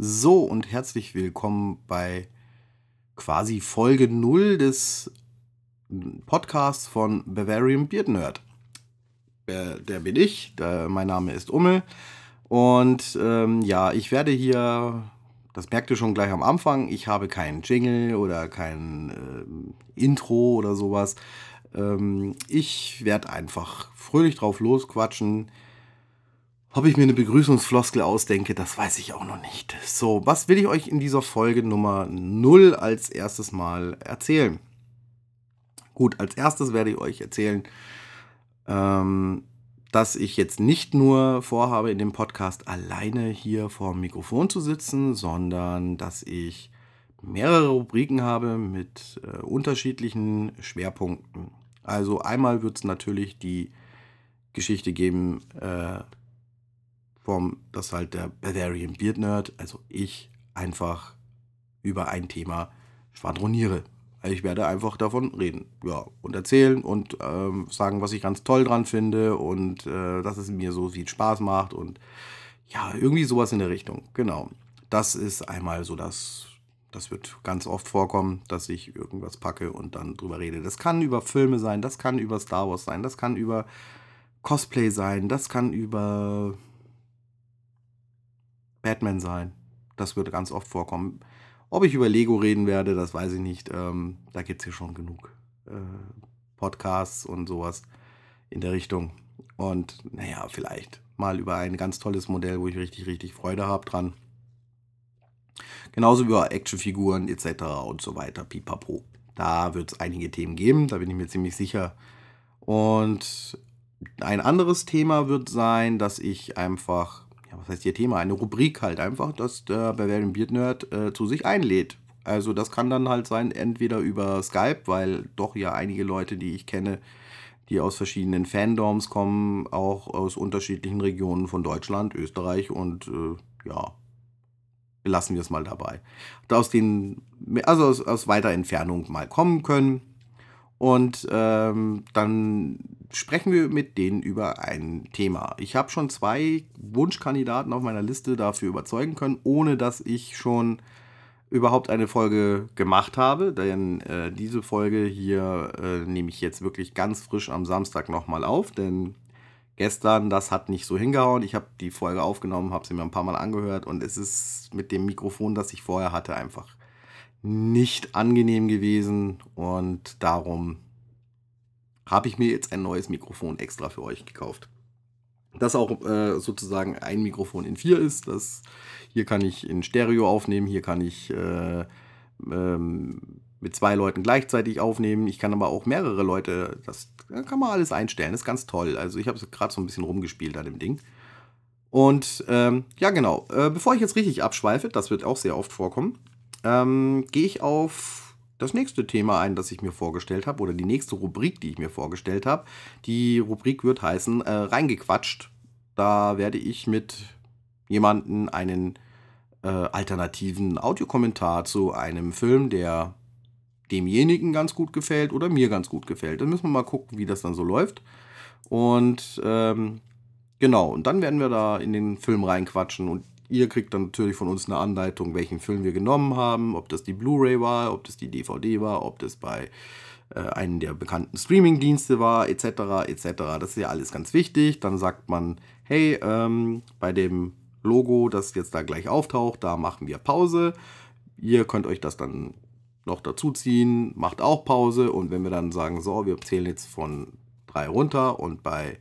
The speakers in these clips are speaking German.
So und herzlich willkommen bei quasi Folge 0 des Podcasts von Bavarian Beard Nerd. Der, bin ich, der, mein Name ist Ummel und ähm, ja, ich werde hier, das merkt ihr schon gleich am Anfang, ich habe keinen Jingle oder kein äh, Intro oder sowas. Ähm, ich werde einfach fröhlich drauf losquatschen ob ich mir eine Begrüßungsfloskel ausdenke, das weiß ich auch noch nicht. So, was will ich euch in dieser Folge Nummer 0 als erstes mal erzählen? Gut, als erstes werde ich euch erzählen, ähm, dass ich jetzt nicht nur vorhabe, in dem Podcast alleine hier vor dem Mikrofon zu sitzen, sondern dass ich mehrere Rubriken habe mit äh, unterschiedlichen Schwerpunkten. Also einmal wird es natürlich die Geschichte geben, äh, vom, dass halt der Bavarian Beard Nerd, also ich, einfach über ein Thema schwadroniere. Also ich werde einfach davon reden, ja, und erzählen und ähm, sagen, was ich ganz toll dran finde und äh, dass es mir so viel Spaß macht und ja, irgendwie sowas in der Richtung. Genau. Das ist einmal so das, das wird ganz oft vorkommen, dass ich irgendwas packe und dann drüber rede. Das kann über Filme sein, das kann über Star Wars sein, das kann über Cosplay sein, das kann über Batman sein. Das würde ganz oft vorkommen. Ob ich über Lego reden werde, das weiß ich nicht. Ähm, da gibt es hier schon genug äh, Podcasts und sowas in der Richtung. Und naja, vielleicht mal über ein ganz tolles Modell, wo ich richtig, richtig Freude habe dran. Genauso über Actionfiguren etc. und so weiter, pipapo. Da wird es einige Themen geben, da bin ich mir ziemlich sicher. Und ein anderes Thema wird sein, dass ich einfach ja, was heißt hier Thema? Eine Rubrik halt einfach, dass der Bavarian Beard Nerd äh, zu sich einlädt. Also das kann dann halt sein, entweder über Skype, weil doch ja einige Leute, die ich kenne, die aus verschiedenen Fandoms kommen, auch aus unterschiedlichen Regionen von Deutschland, Österreich und äh, ja, belassen wir es mal dabei. Aus den, also aus, aus weiter Entfernung mal kommen können. Und ähm, dann sprechen wir mit denen über ein Thema. Ich habe schon zwei Wunschkandidaten auf meiner Liste dafür überzeugen können, ohne dass ich schon überhaupt eine Folge gemacht habe. Denn äh, diese Folge hier äh, nehme ich jetzt wirklich ganz frisch am Samstag nochmal auf, denn gestern, das hat nicht so hingehauen. Ich habe die Folge aufgenommen, habe sie mir ein paar Mal angehört und es ist mit dem Mikrofon, das ich vorher hatte, einfach nicht angenehm gewesen und darum habe ich mir jetzt ein neues Mikrofon extra für euch gekauft. Das auch äh, sozusagen ein Mikrofon in vier ist. Das, hier kann ich in Stereo aufnehmen, hier kann ich äh, ähm, mit zwei Leuten gleichzeitig aufnehmen. Ich kann aber auch mehrere Leute, das kann man alles einstellen, ist ganz toll. Also ich habe gerade so ein bisschen rumgespielt an dem Ding. Und ähm, ja, genau. Äh, bevor ich jetzt richtig abschweife, das wird auch sehr oft vorkommen, ähm, gehe ich auf das nächste Thema ein, das ich mir vorgestellt habe, oder die nächste Rubrik, die ich mir vorgestellt habe. Die Rubrik wird heißen äh, Reingequatscht. Da werde ich mit jemandem einen äh, alternativen Audiokommentar zu einem Film, der demjenigen ganz gut gefällt oder mir ganz gut gefällt. Dann müssen wir mal gucken, wie das dann so läuft. Und ähm, genau, und dann werden wir da in den Film reinquatschen und Ihr kriegt dann natürlich von uns eine Anleitung, welchen Film wir genommen haben, ob das die Blu-ray war, ob das die DVD war, ob das bei äh, einem der bekannten Streaming-Dienste war, etc., etc. Das ist ja alles ganz wichtig. Dann sagt man, hey, ähm, bei dem Logo, das jetzt da gleich auftaucht, da machen wir Pause. Ihr könnt euch das dann noch dazu ziehen, macht auch Pause und wenn wir dann sagen, so, wir zählen jetzt von drei runter und bei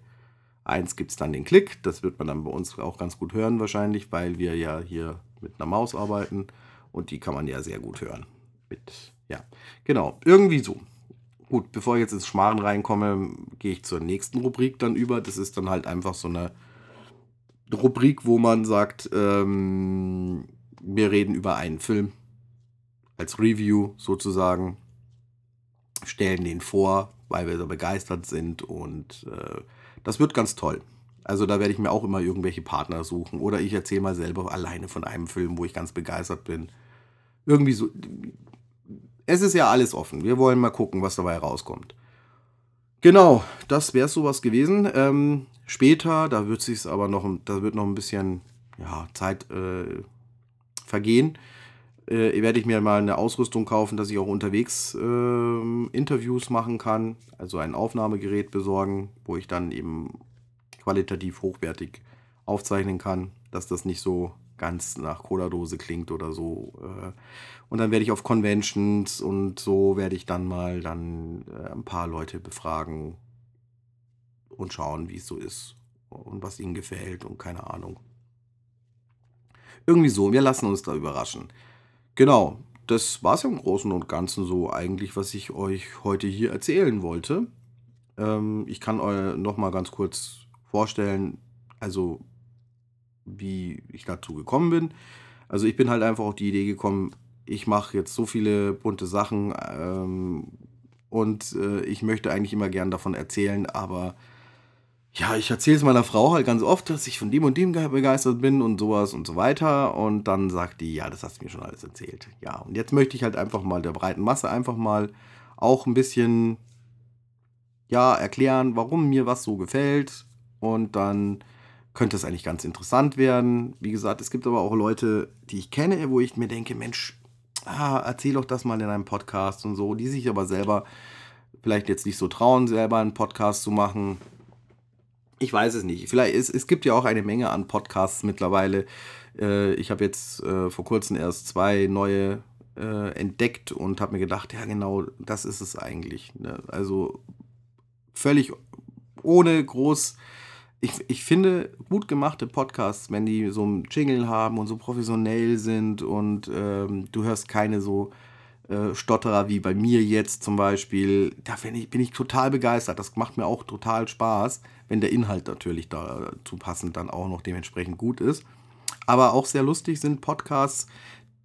1 gibt es dann den Klick. Das wird man dann bei uns auch ganz gut hören wahrscheinlich, weil wir ja hier mit einer Maus arbeiten und die kann man ja sehr gut hören. Mit, ja, genau, irgendwie so. Gut, bevor ich jetzt ins Schmarren reinkomme, gehe ich zur nächsten Rubrik dann über. Das ist dann halt einfach so eine Rubrik, wo man sagt, ähm, wir reden über einen Film als Review sozusagen, stellen den vor, weil wir so begeistert sind und äh, das wird ganz toll. Also da werde ich mir auch immer irgendwelche Partner suchen. Oder ich erzähle mal selber alleine von einem Film, wo ich ganz begeistert bin. Irgendwie so. Es ist ja alles offen. Wir wollen mal gucken, was dabei rauskommt. Genau, das wäre sowas gewesen. Ähm, später, da wird sich aber noch, da wird noch ein bisschen ja, Zeit äh, vergehen, äh, werde ich mir mal eine Ausrüstung kaufen, dass ich auch unterwegs äh, Interviews machen kann. Also ein Aufnahmegerät besorgen, wo ich dann eben qualitativ hochwertig aufzeichnen kann, dass das nicht so ganz nach Cola-Dose klingt oder so. Äh. Und dann werde ich auf Conventions und so werde ich dann mal dann äh, ein paar Leute befragen und schauen, wie es so ist und was ihnen gefällt und keine Ahnung. Irgendwie so, wir lassen uns da überraschen. Genau, das war es im Großen und Ganzen so eigentlich, was ich euch heute hier erzählen wollte. Ähm, ich kann euch noch mal ganz kurz vorstellen, also wie ich dazu gekommen bin. Also ich bin halt einfach auf die Idee gekommen, ich mache jetzt so viele bunte Sachen ähm, und äh, ich möchte eigentlich immer gern davon erzählen, aber ja, ich erzähle es meiner Frau halt ganz oft, dass ich von dem und dem begeistert bin und sowas und so weiter. Und dann sagt die, ja, das hast du mir schon alles erzählt. Ja, und jetzt möchte ich halt einfach mal der breiten Masse einfach mal auch ein bisschen, ja, erklären, warum mir was so gefällt. Und dann könnte es eigentlich ganz interessant werden. Wie gesagt, es gibt aber auch Leute, die ich kenne, wo ich mir denke, Mensch, ah, erzähl doch das mal in einem Podcast und so, die sich aber selber vielleicht jetzt nicht so trauen, selber einen Podcast zu machen ich weiß es nicht. Vielleicht es, es gibt ja auch eine Menge an Podcasts mittlerweile. Äh, ich habe jetzt äh, vor kurzem erst zwei neue äh, entdeckt und habe mir gedacht, ja genau, das ist es eigentlich. Ne? Also völlig ohne groß. Ich, ich finde gut gemachte Podcasts, wenn die so einen Jingle haben und so professionell sind und ähm, du hörst keine so äh, Stotterer wie bei mir jetzt zum Beispiel, da ich, bin ich total begeistert. Das macht mir auch total Spaß, wenn der Inhalt natürlich dazu passend dann auch noch dementsprechend gut ist. Aber auch sehr lustig sind Podcasts,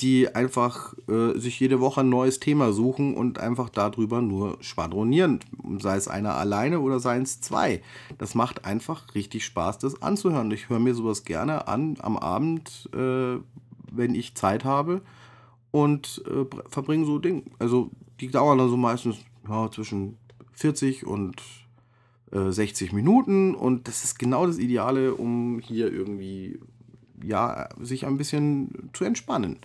die einfach äh, sich jede Woche ein neues Thema suchen und einfach darüber nur schwadronieren. Sei es einer alleine oder seien es zwei. Das macht einfach richtig Spaß, das anzuhören. Ich höre mir sowas gerne an am Abend, äh, wenn ich Zeit habe und äh, verbringen so Ding. Also die dauern dann so meistens ja, zwischen 40 und äh, 60 Minuten und das ist genau das Ideale, um hier irgendwie ja sich ein bisschen zu entspannen.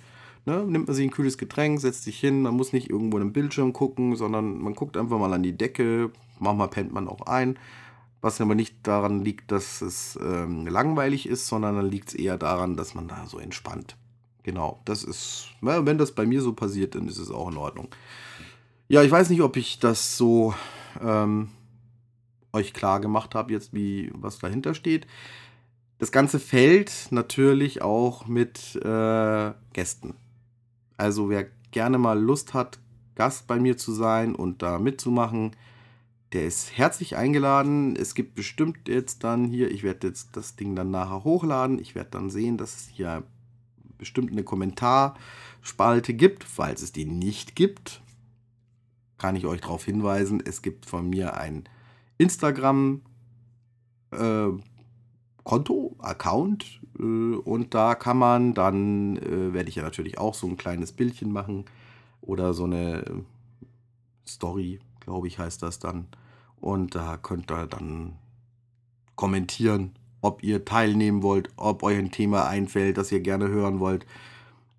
Ne? Nimmt man sich ein kühles Getränk, setzt sich hin, man muss nicht irgendwo in den Bildschirm gucken, sondern man guckt einfach mal an die Decke, manchmal pennt man auch ein. Was aber nicht daran liegt, dass es ähm, langweilig ist, sondern dann liegt es eher daran, dass man da so entspannt. Genau, das ist, wenn das bei mir so passiert, dann ist es auch in Ordnung. Ja, ich weiß nicht, ob ich das so ähm, euch klar gemacht habe, jetzt wie was dahinter steht. Das Ganze fällt natürlich auch mit äh, Gästen. Also wer gerne mal Lust hat, Gast bei mir zu sein und da mitzumachen, der ist herzlich eingeladen. Es gibt bestimmt jetzt dann hier, ich werde jetzt das Ding dann nachher hochladen. Ich werde dann sehen, dass es hier bestimmt eine Kommentarspalte gibt. Falls es die nicht gibt, kann ich euch darauf hinweisen, es gibt von mir ein Instagram äh, Konto, Account äh, und da kann man dann, äh, werde ich ja natürlich auch so ein kleines Bildchen machen oder so eine Story, glaube ich, heißt das dann. Und da könnt ihr dann kommentieren ob ihr teilnehmen wollt, ob euch ein Thema einfällt, das ihr gerne hören wollt.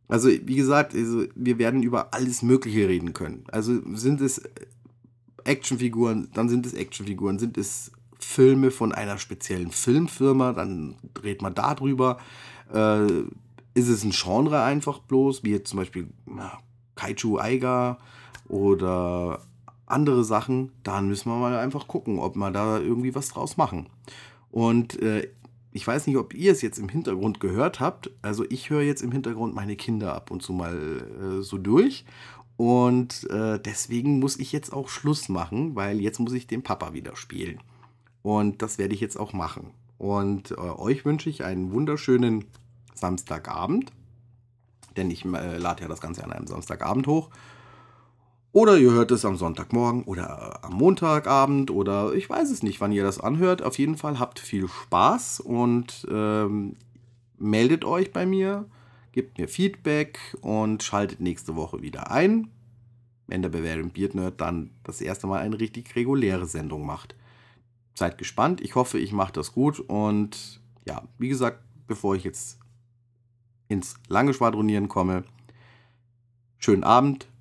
Also, wie gesagt, also wir werden über alles Mögliche reden können. Also sind es Actionfiguren, dann sind es Actionfiguren, sind es Filme von einer speziellen Filmfirma, dann redet man darüber. Äh, ist es ein Genre einfach bloß, wie jetzt zum Beispiel na, Kaiju Aiga oder andere Sachen, dann müssen wir mal einfach gucken, ob wir da irgendwie was draus machen. Und äh, ich weiß nicht, ob ihr es jetzt im Hintergrund gehört habt. Also ich höre jetzt im Hintergrund meine Kinder ab und zu mal äh, so durch. Und äh, deswegen muss ich jetzt auch Schluss machen, weil jetzt muss ich den Papa wieder spielen. Und das werde ich jetzt auch machen. Und äh, euch wünsche ich einen wunderschönen Samstagabend. Denn ich äh, lade ja das Ganze an einem Samstagabend hoch. Oder ihr hört es am Sonntagmorgen oder am Montagabend oder ich weiß es nicht, wann ihr das anhört. Auf jeden Fall habt viel Spaß und ähm, meldet euch bei mir, gebt mir Feedback und schaltet nächste Woche wieder ein, wenn der Bewertung Beard dann das erste Mal eine richtig reguläre Sendung macht. Seid gespannt, ich hoffe, ich mache das gut und ja, wie gesagt, bevor ich jetzt ins lange Schwadronieren komme. Schönen Abend,